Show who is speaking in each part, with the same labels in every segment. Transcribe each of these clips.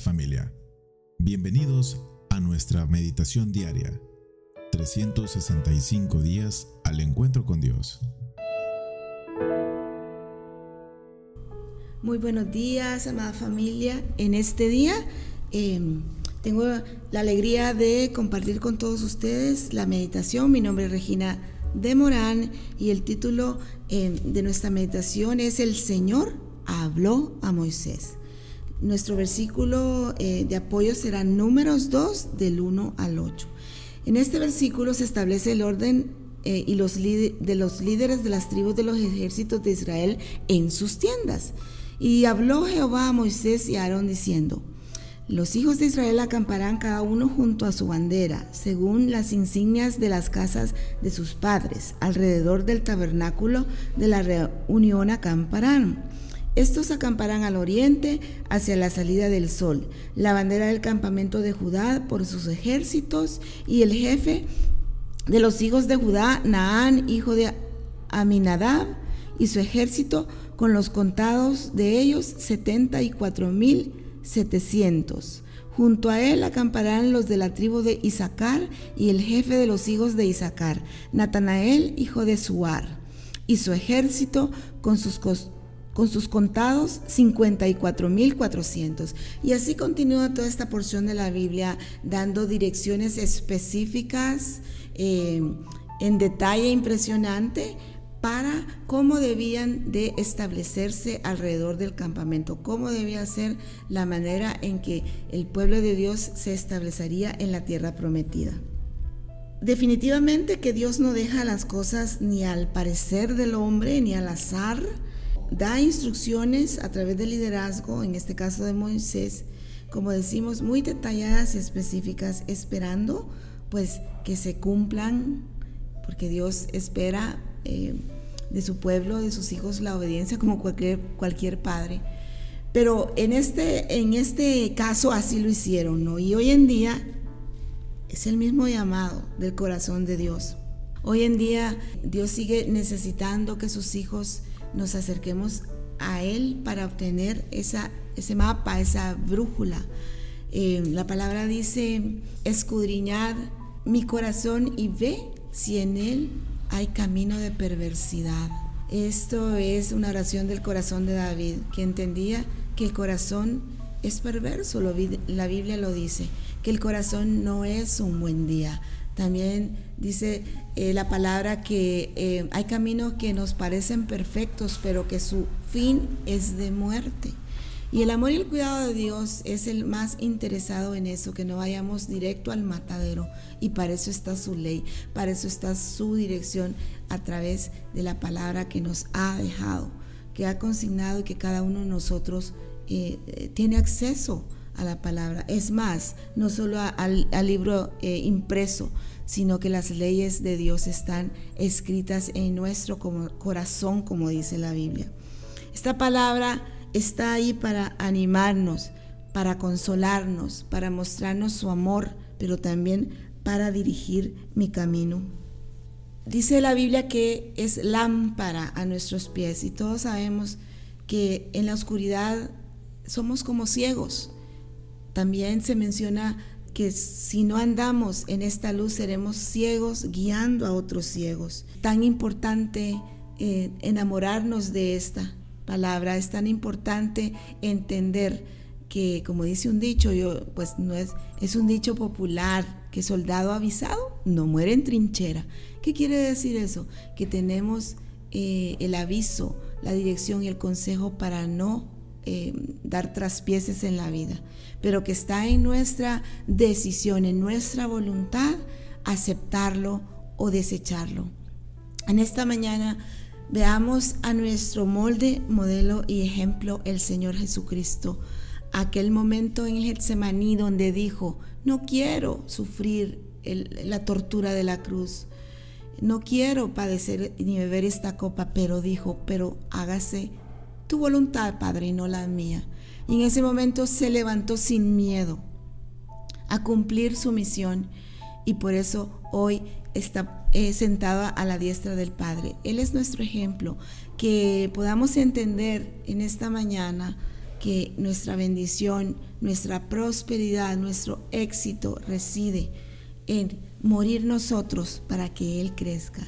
Speaker 1: Familia. Bienvenidos a nuestra meditación diaria. 365 días al encuentro con Dios.
Speaker 2: Muy buenos días, amada familia. En este día em, tengo la alegría de compartir con todos ustedes la meditación. Mi nombre es Regina de Morán y el título em, de nuestra meditación es El Señor habló a Moisés. Nuestro versículo eh, de apoyo será números 2 del 1 al 8. En este versículo se establece el orden eh, y los de los líderes de las tribus de los ejércitos de Israel en sus tiendas. Y habló Jehová a Moisés y a Aarón diciendo, los hijos de Israel acamparán cada uno junto a su bandera, según las insignias de las casas de sus padres. Alrededor del tabernáculo de la reunión acamparán. Estos acamparán al oriente hacia la salida del sol, la bandera del campamento de Judá por sus ejércitos y el jefe de los hijos de Judá, Naán, hijo de Aminadab, y su ejército con los contados de ellos setenta y cuatro mil setecientos. Junto a él acamparán los de la tribu de Isaacar y el jefe de los hijos de Isaacar, Natanael, hijo de Suar, y su ejército con sus con sus contados 54.400. Y así continúa toda esta porción de la Biblia dando direcciones específicas eh, en detalle impresionante para cómo debían de establecerse alrededor del campamento, cómo debía ser la manera en que el pueblo de Dios se establecería en la tierra prometida. Definitivamente que Dios no deja las cosas ni al parecer del hombre ni al azar, da instrucciones a través del liderazgo, en este caso de Moisés, como decimos, muy detalladas y específicas, esperando pues que se cumplan, porque Dios espera eh, de su pueblo, de sus hijos, la obediencia como cualquier, cualquier padre. Pero en este, en este caso así lo hicieron, ¿no? Y hoy en día es el mismo llamado del corazón de Dios. Hoy en día Dios sigue necesitando que sus hijos nos acerquemos a Él para obtener esa, ese mapa, esa brújula. Eh, la palabra dice, escudriñad mi corazón y ve si en Él hay camino de perversidad. Esto es una oración del corazón de David, que entendía que el corazón es perverso, la Biblia lo dice, que el corazón no es un buen día. También dice eh, la palabra que eh, hay caminos que nos parecen perfectos, pero que su fin es de muerte. Y el amor y el cuidado de Dios es el más interesado en eso, que no vayamos directo al matadero. Y para eso está su ley, para eso está su dirección a través de la palabra que nos ha dejado, que ha consignado y que cada uno de nosotros eh, tiene acceso a la palabra. Es más, no solo al, libro eh, impreso, sino que las leyes de Dios están escritas en nuestro corazón, como dice la Biblia. Esta palabra está ahí para animarnos, para consolarnos, para mostrarnos su amor, pero también para dirigir mi camino. Dice la Biblia que es lámpara a nuestros pies y todos sabemos que en la oscuridad somos como ciegos, también se menciona que si no andamos en esta luz seremos ciegos guiando a otros ciegos. Tan importante eh, enamorarnos de esta palabra, es tan importante entender que, como dice un dicho, yo, pues no es, es un dicho popular, que soldado avisado no muere en trinchera. ¿Qué quiere decir eso? Que tenemos eh, el aviso, la dirección y el consejo para no eh, dar traspieces en la vida, pero que está en nuestra decisión, en nuestra voluntad, aceptarlo o desecharlo. En esta mañana veamos a nuestro molde, modelo y ejemplo el Señor Jesucristo. Aquel momento en el Getsemaní donde dijo, no quiero sufrir la tortura de la cruz, no quiero padecer ni beber esta copa, pero dijo, pero hágase tu voluntad, Padre, y no la mía. Y en ese momento se levantó sin miedo a cumplir su misión y por eso hoy está eh, sentado a la diestra del Padre. Él es nuestro ejemplo, que podamos entender en esta mañana que nuestra bendición, nuestra prosperidad, nuestro éxito reside en morir nosotros para que Él crezca,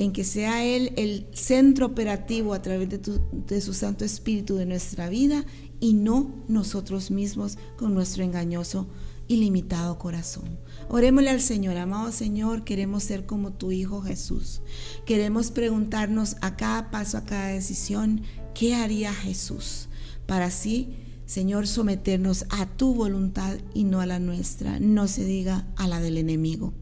Speaker 2: en que sea Él el centro operativo a través de, su Santo Espíritu de nuestra vida y no nosotros mismos con nuestro engañoso ilimitado corazón. Orémosle al Señor, amado Señor, queremos ser como tu Hijo Jesús. Queremos preguntarnos a cada paso, a cada decisión, ¿qué haría Jesús? Para así, Señor, someternos a tu voluntad y no a la nuestra, no se diga a la del enemigo.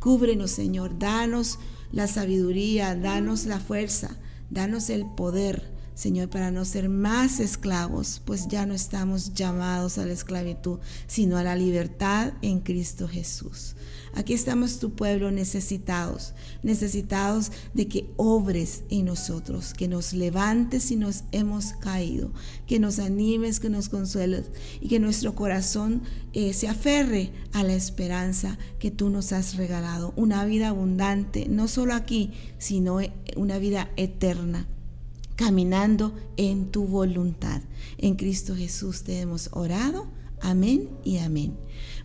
Speaker 2: Cúbrenos, Señor, danos la sabiduría, danos la fuerza, danos el poder Señor, para no ser más esclavos, pues ya no estamos llamados a la esclavitud, sino a la libertad en Cristo Jesús. Aquí estamos tu pueblo necesitados, necesitados de que obres en nosotros, que nos levantes si nos hemos caído, que nos animes, que nos consueles y que nuestro corazón eh, se aferre a la esperanza que tú nos has regalado, una vida abundante, no solo aquí, sino eh, una vida eterna caminando en tu voluntad. En Cristo Jesús te hemos orado. Amén y amén.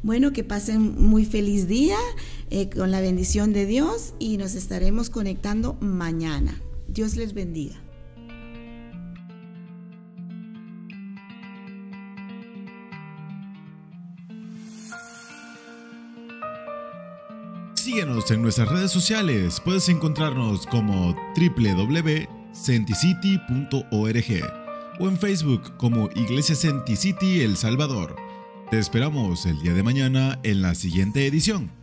Speaker 2: Bueno, que pasen muy feliz día eh, con la bendición de Dios y nos estaremos conectando mañana. Dios les bendiga.
Speaker 1: Síguenos en nuestras redes sociales. Puedes encontrarnos como www centicity.org o en Facebook como Iglesia Centicity El Salvador. Te esperamos el día de mañana en la siguiente edición.